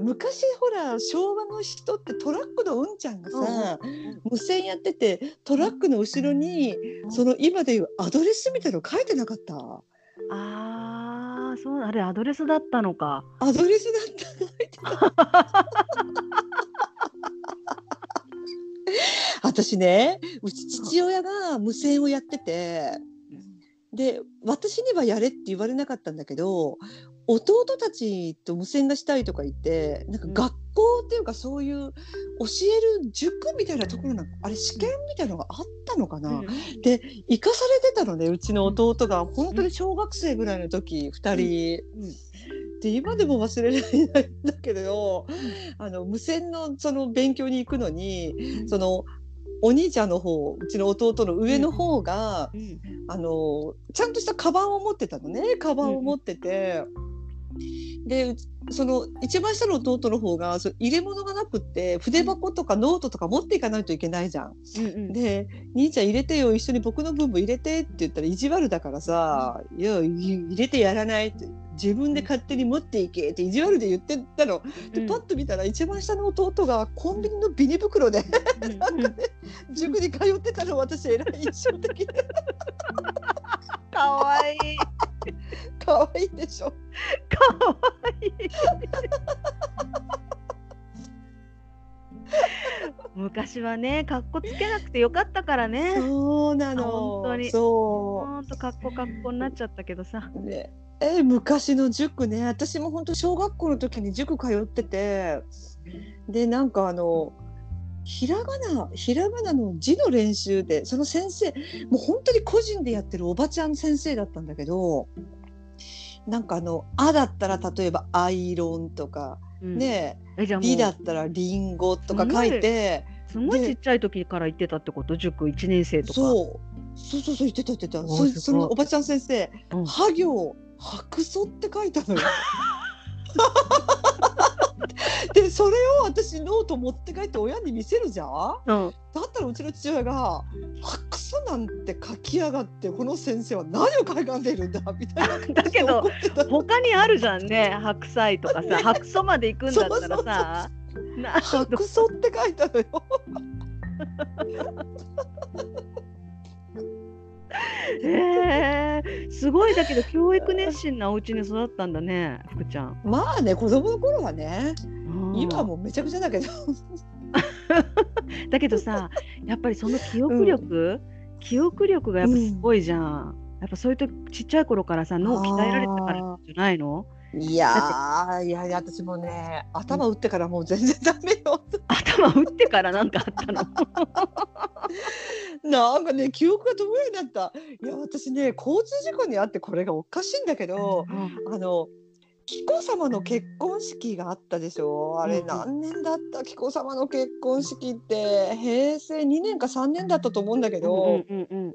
昔ほら昭和の人ってトラックのうんちゃんがさ、無線やっててトラックの後ろにその今でいうアドレスみたいの書いてなかった？ああそうあれアドレスだったのか。アドレスだった。私ねうち父親が無線をやっててで私にはやれって言われなかったんだけど弟たちと無線がしたいとか言ってなんか学校っていうかそういう教える塾みたいなところなんかあれ試験みたいなのがあったのかな、うん。で生かされてたのねうちの弟が。本当に小学生ぐらいの時2人。うん。で今でも忘れられないんだけど、あの無線のその勉強に行くのにそのお兄ちゃんの方うちの弟の上の方が、うん。あのちゃんとしたカバンを持ってたのね。カバンを持ってて。でその一番下の弟の方がそう入れ物がなくって筆箱とかノートとか持っていかないといけないじゃん。うんうんで「兄ちゃん入れてよ一緒に僕の分も入れて」って言ったら意地悪だからさ「いやい入れてやらない」って「自分で勝手に持っていけ」って意地悪で言ってたの。でうんパッと見たら一番下の弟がコンビニのビニ袋でうんうん 塾に通ってたの私えらい印象的で かわいい。可愛いでしょ。かわいい。昔はね、かっこつけなくてよかったからね。そうなの。本当にそほんとかっこかっこになっちゃったけどさ。う。ね。え昔の塾ね私も本当小学校の時に塾通っててでなんかあのひらがなひらがなの字の練習でその先生もう本当に個人でやってるおばちゃん先生だったんだけどなんかあの「あ」だったら例えば「アイロン」とか、うん、ねえじゃあ「リ」だもったら「リンゴ」とか書いてうすごいちっちゃい時から言ってたってこと？塾1年生とか。そう。そうそうそう言ってた言ってた。おそそのおばちゃん先生うん「は行白素」って書いたのよ。でそれを私ノート持って帰って親に見せるじゃん？うん、だったらうちの父親が「白素なんて書きやがってこの先生は何をかんでいるんだ」みたいな。だけど他にあるじゃんね。白菜とかさ 白素まで行くんだったらさ。な白素って書いたのよ。へえすごい。だけど教育熱心なお家に育ったんだね福ちゃん。まあね子供の頃はねうん。今はもうめちゃくちゃだけど。だけどさやっぱりその記憶力、記憶力がやっぱすごいじゃん。やっぱそういうとちっちゃい頃からさ脳鍛えられてたからじゃないの？いやーいやいや私もね頭打ってからもう全然ダメよ。頭打ってからなんかあったの？なんかね記憶が飛ぶようになった。いや私ね交通事故にあってこれがおかしいんだけどあの紀子様の結婚式があったでしょ？あれうん。何年だった？紀子様の結婚式って。平成2年か3年だったと思うんだけど、うんうんうん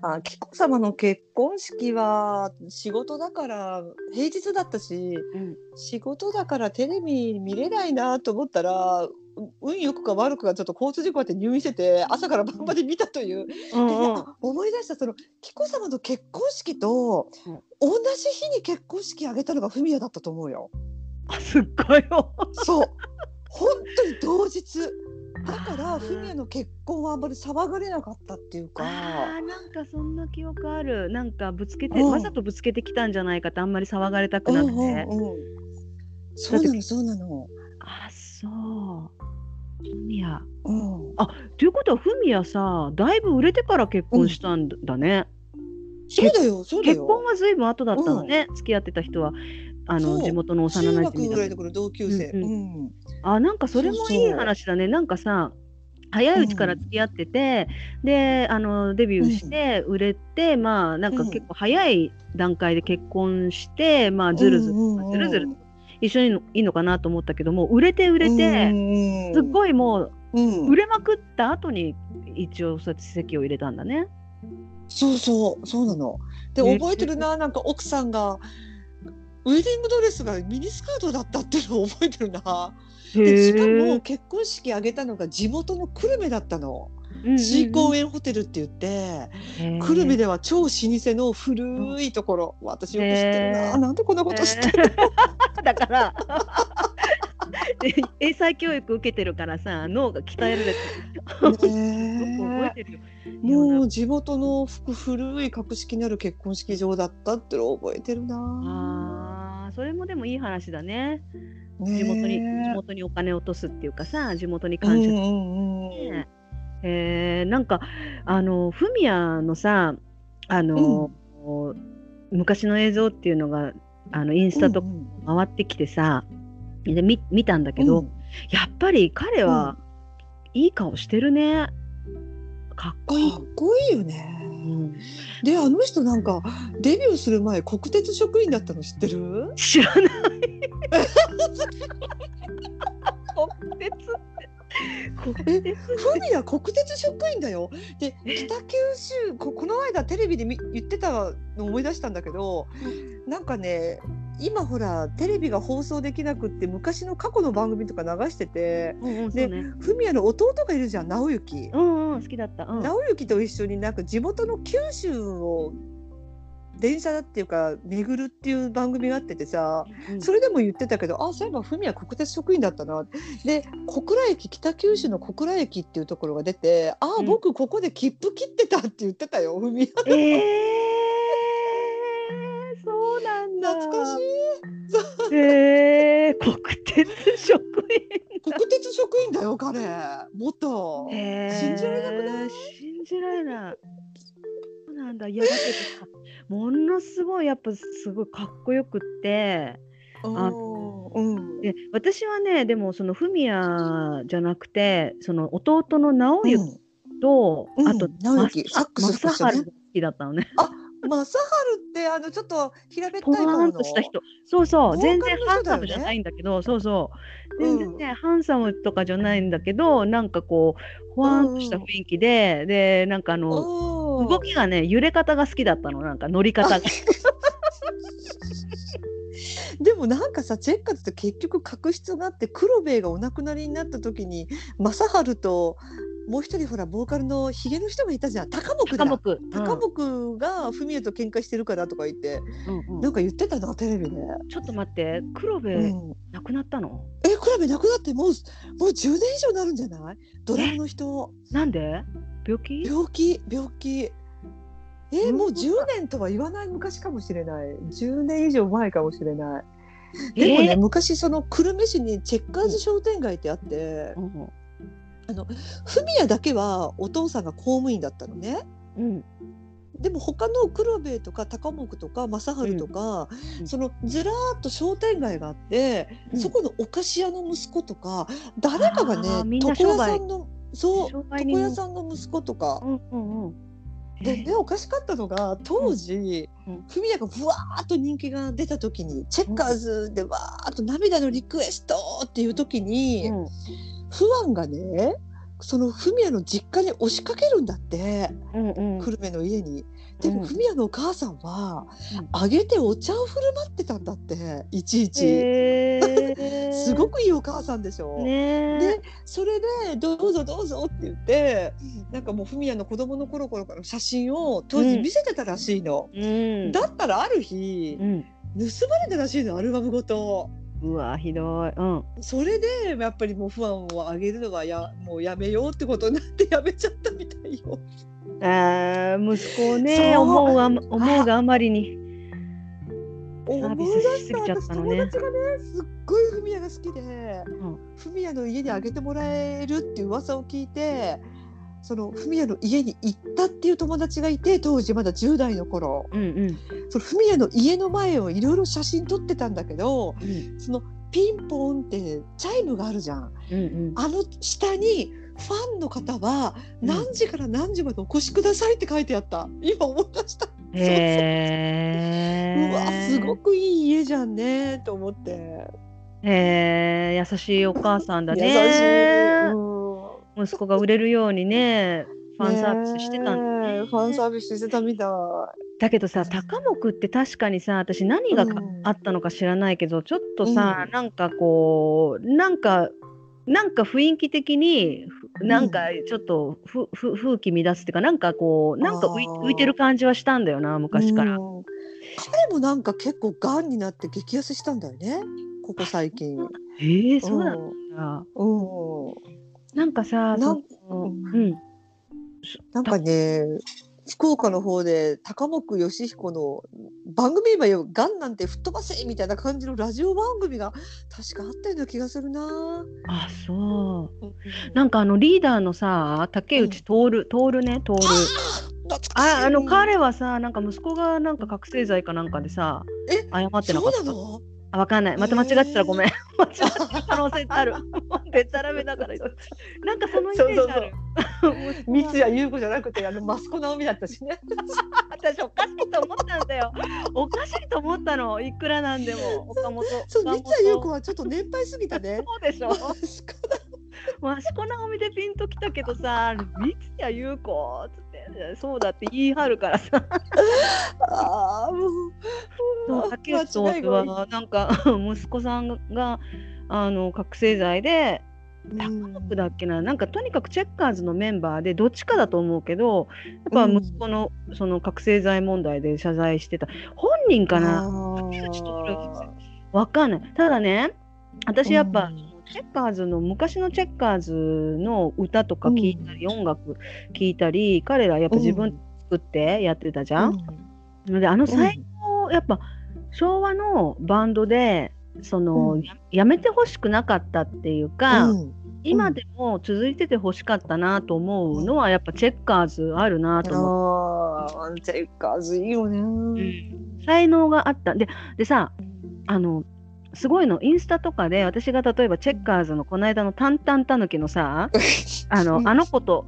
あ紀子様の結婚式は仕事だから平日だったしうん。仕事だからテレビ見れないなと思ったらう運よくか悪くかちょっと交通事故あって入院してて朝から晩まで見たという、うんうん。あ思い出したその紀子様の結婚式とうん。同じ日に結婚式挙げたのがフミヤだったと思うよ。あすっごいよ。そう。本当に同日。だからフミヤの結婚はあんまり騒がれなかったっていうか。あーなんかそんな記憶ある。なんかぶつけて、うん。わざとぶつけてきたんじゃないかってあんまり騒がれたくなくて、うんうんうん。そうなのそうなの。あフミヤ。うん、ということはフミヤさだいぶ売れてから結婚したんだね、そうだよそうだよ。結婚はずいぶん後だったのね、付き合ってた人は。あの地元の幼中馴染学ぐらいだの頃同級生。うんうん。あなんかそれもいい話だね。なんかさ早いうちから付き合ってて、であのデビューして売れて、まあなんかうん結構早い段階で結婚して、まあずるずる、うんうんうん。ずるずる一緒にいいのかなと思ったけども売れて売れて、すっごいもううん売れまくった後に一応そうやって籍を入れたんだね。そうそうそうなの。でね覚えてるななんか奥さんがウェディングドレスがミニスカートだったっていうのを覚えてるな。でしかも結婚式挙げたのが地元の久留米だったの。シーコーエンホテルって言って、久留米では超老舗の古いところ、私よく知ってるな、なんでこんなこと知ってる、だから。で 英才教育受けてるからさ脳が鍛えられてる。もう地元のふ古い格式のある結婚式場だったってのを覚えてるな。ああそれもでもいい話だね。ね地元に地元にお金を落とすっていうかさ地元に感謝するうんうんうん。ね。えー。なんかあのフミヤのさあの、昔の映像っていうのがあのインスタとかうん回ってきてさ、で見見たんだけど、うん。やっぱり彼は、いい顔してるね。かっこいい。か。っこいいよね。うんであの人なんかデビューする前国鉄職員だったの知ってる？知らない。国鉄国鉄職員だよ。で北九州ここの間テレビでみ言ってたの思い出したんだけど、なんかね今ほらテレビが放送できなくって昔の過去の番組とか流してて、うんうんでね。フミヤの弟がいるじゃん直行。うんうん好きだった。うん。直行と一緒になんか地元の九州を電車だっていうか巡るっていう番組があっててさうんそれでも言ってたけどあそういえばフミヤ国鉄職員だったなで小倉駅北九州の小倉駅っていうところが出てあ、うん僕ここで切符切ってたって言ってたよフミヤええー、いええ国鉄職員。国鉄職員だよ彼元へー信じられなくない？信じられない。そうなんだ。いやだけどさ、ものすごいやっぱすごいかっこよくって。あうんうんで私はねでもそのフミヤじゃなくてその弟の直行うんと、うんあと直行サックス吹く人ね正治が好きだったのね。正治ってあのちょっと平べったい顔とした人。そうそう、全然ハンサムじゃないんだけど、そうそう。うん。全然ね、ハンサムとかじゃないんだけど、なんかこう、ほわーんとした雰囲気で、で、なんかあの、動きがね、揺れ方が好きだったの、なんか乗り方が。でもなんかさチェッカーズって結局確執があって黒兵衛がお亡くなりになった時に正治ともう一人ほらボーカルのヒゲの人がいたじゃん。高木だ。高木。高木がフミヤと喧嘩してるからとか言ってうんうん。なんか言ってたなテレビで、ちょっと待って、黒部、うん、亡くなったの？え黒兵衛亡くなってもうもう10年以上になるんじゃない？ドラムの人。なんで？病気？病気病気えうん。もう10年とは言わない昔かもしれない。10年以上前かもしれない。でもね、えー昔その久留米市にチェッカーズ商店街ってあって、うんフミヤだけはお父さんが公務員だったのね。うん。でも他の黒部とか高木とか正治とか、うん。そのずらーっと商店街があって、うん。そこのお菓子屋の息子とか誰かがね床屋さんのそう床屋さんの息子とか。うんうんうん。でねおかしかったのが当時、うん。フミヤがぶわーっと人気が出た時にチェッカーズでわーっと涙のリクエストっていう時に、うん。ファンがねそのフミヤの実家に押しかけるんだって。うんうん。久留米の家に。でもうん。フミヤのお母さんはうん。あげてお茶を振る舞ってたんだっていちいち。へーすごくいいお母さんでしょ。ねでそれで「どうぞどうぞ」って言ってなんかもうフミヤの子供の頃からの写真を当時見せてたらしいの。うんだったらある日うん盗まれたらしいのアルバムごと。うわひどいうんそれでやっぱりもう不安をあげるのはやもうやめようってことになって やめちゃったみたいよ。あー息子をね思う思うがあまりに思サービスい出ししすぎちゃったのね。私友達がねすっごいフミヤが好きで、ん。フミヤの家にあげてもらえるっていう噂を聞いてそのフミヤの家に行ったっていう友達がいて当時まだ10代の頃。うんうん。そのフミヤの家の前をいろいろ写真撮ってたんだけどうん。そのピンポンってチャイムがあるじゃん。うんうん。あの下にファンの方はうん何時から何時までお越しくださいって書いてあった。今思い出した。へー。うわすごくいい家じゃんねと思って。へー優しいお母さんだ優しい。ねうん。息子が売れるようにねファンサービスしてたんだね。えファンサービスしてたみたい。だけどさ高木って確かにさ私何がかうん。あったのか知らないけどちょっとさ、うん。なんかこうなんかなんか雰囲気的にふなんかちょっとふ、ふ風紀乱すっていうかなんかこうなんか浮いてる感じはしたんだよな昔から。うん彼もなんか結構がんになって激痩せしたんだよね。ここ最近。へえそうなんだ。うん。なんかさ、なんうん、なんかね、福岡の方で高木義彦の番組今よ、ガンなんて吹っ飛ばせみたいな感じのラジオ番組が確かあったような気がするな。あそう。うんなんかあのリーダーのさ竹内徹徹ね徹。懐かしいああの彼はさなんか息子がなんか覚醒剤かなんかでさえ謝ってなかった？そうなの？あわかんない。また間違ってたらごめん。間違ってる可能性ある。でたらめだから。なんかそのイメージある。三谷優子じゃなくてあのマスコ直美だったしね。私おかしいと思ったんだよ。おかしいと思ったの。いくらなんでも。岡本。三谷優子はちょっと年配すぎたね。そうでしょ。マスコ益子直美でピンときたけどさ三谷優子そうだって言い張るからさ。ああもう竹内間違いが多いはなんか息子さんがあの覚醒剤で高木だっけななんかとにかくチェッカーズのメンバーでどっちかだと思うけどやっぱ息子のその覚醒剤問題で謝罪してた。本人かな？竹内徹わかんない。ただね私やっぱ、うんチェッカーズの昔のチェッカーズの歌とか聞いたり、音楽聞いたり彼らやっぱ自分で作ってやってたじゃん？であの最後、やっぱ昭和のバンドでその、うん。ややめてほしくなかったっていうか、うん。今でも続いててほしかったなと思うのはやっぱチェッカーズあるなと思ああチェッカーズいいよね。う、才能があった。ででさあのすごいのインスタとかで私が例えばチェッカーズのこの間の「タンタンタヌキ」のさあのあの子と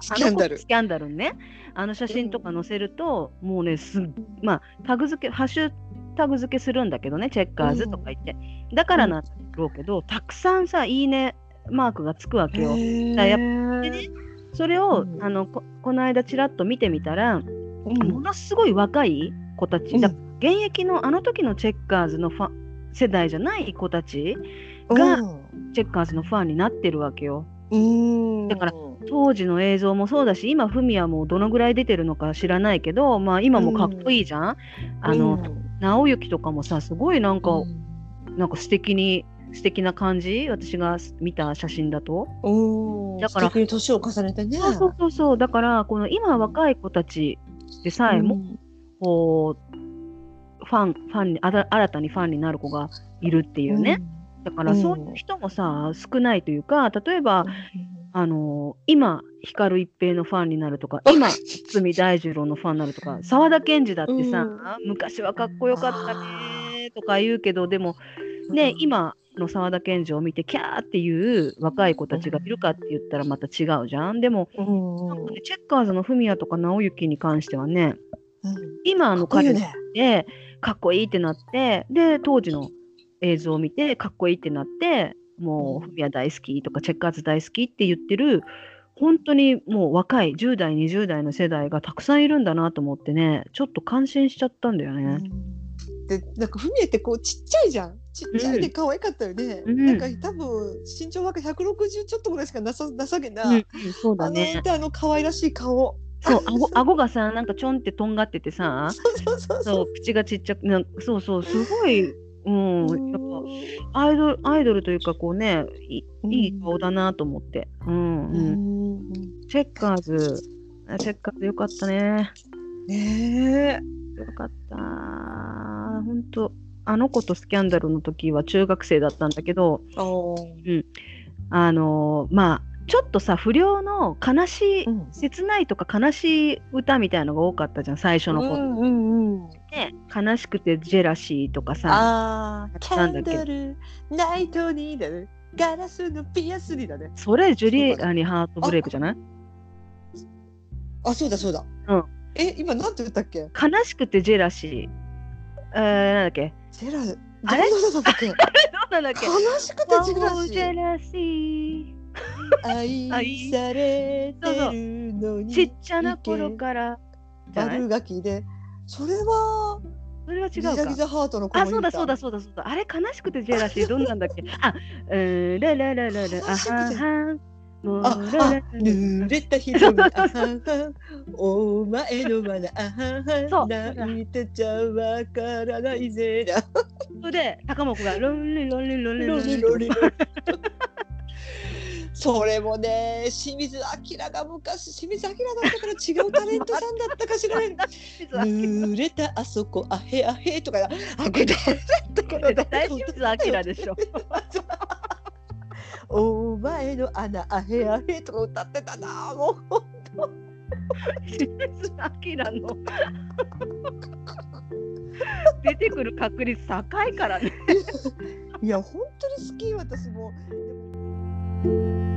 スキャンダル。あの子とスキャンダルね。あの写真とか載せると、もうねすっまあタグ付けハッシュタグ付けするんだけどねチェッカーズとか言って、だからなんだろうけど、たくさんさいいねマークがつくわけよ。だやっでねそれを、うん。あのここの間ちらっと見てみたら、うん。ものすごい若い子たち、現役のあの時のチェッカーズのファン世代じゃない子たちがチェッカーズのファンになってるわけよ。うん。だから当時の映像もそうだし今フミヤもどのぐらい出てるのか知らないけど、まあ、今もかっこいいじゃん。あの、直行とかもさすごいなんか、なんか素敵に素敵な感じ？私が見た写真だと。うん。だから年を重ねてね。そうそうそうだからこの今若い子たちでさえも、こうファンファンに新たにファンになる子がいるっていうね、だからそういう人もさ少ないというか例えばあの今光一平のファンになるとか今堤大二郎のファンになるとか沢田研二だってさ、うん。昔はかっこよかったねとか言うけどでもね、今の沢田研二を見てキャーっていう若い子たちがいるかって言ったらまた違うじゃん。でもうん。ねチェッカーズのフミヤとか直行に関してはねうん。今の彼かっこいいよね。でかっこいいってなってで当時の映像を見てかっこいいってなってもうフミヤ大好きとかチェッカーズ大好きって言ってる本当にもう若い10代20代の世代がたくさんいるんだなと思ってねちょっと感心しちゃったんだよね。でなんかフミヤってこうちっちゃいじゃん。ちっちゃいで可愛かったよね、うん。なんか多分身長は160ちょっとぐらいしかなさなさげな、うんうんそうだあのね。あの可愛らしい顔そう顎顎がさなんかちょんってとんがっててさそう口がちっちゃくなんかそうそうすごい、うん、うんやっぱアイドルアイドルというかこうねいうん。いい顔だなと思って、うんううん、んチェッカーズ。あチェッカーズよかったね。ねえ。よかった。本当あの子とスキャンダルの時は中学生だったんだけどあー。あのーまあちょっとさ不良の悲しい、うん。切ないとか悲しい歌みたいのが多かったじゃん最初の子、うんうんうん。ね悲しくてジェラシーとかさあーキャンドルナイトにだねガラスのピアスにだねそれジュリアにハートブレイクじゃない？あそうだそうだ。うん。え今なんて言ったっけ？悲しくてジェラシー。えー、なんだっけ？ジェラあれ？どう なんだっけ？悲しくてジェラシー愛されてるのーにちっちゃな頃から。悪ガキで。それはそれは違うあそうだそうだそそうだそうだ。あれ悲しくてジェラシーどんなんだっけ？あうんラララララあははもうあ濡れた瞳あははお前のまなあはそうは泣い。てちゃわからない。ぜだそれで高本がロンリロンリロンリロンリロリロリロリそれもね清水明が昔清水明だったから違うタレントさんだったかしらね 濡れたあそこあへあへとかあこれ誰だったかな 絶対清水明でしょ。お前の穴あへあへとか歌ってたなもう清水明の出てくる確率高いからね。いや本当に好き私も。でも Thank you.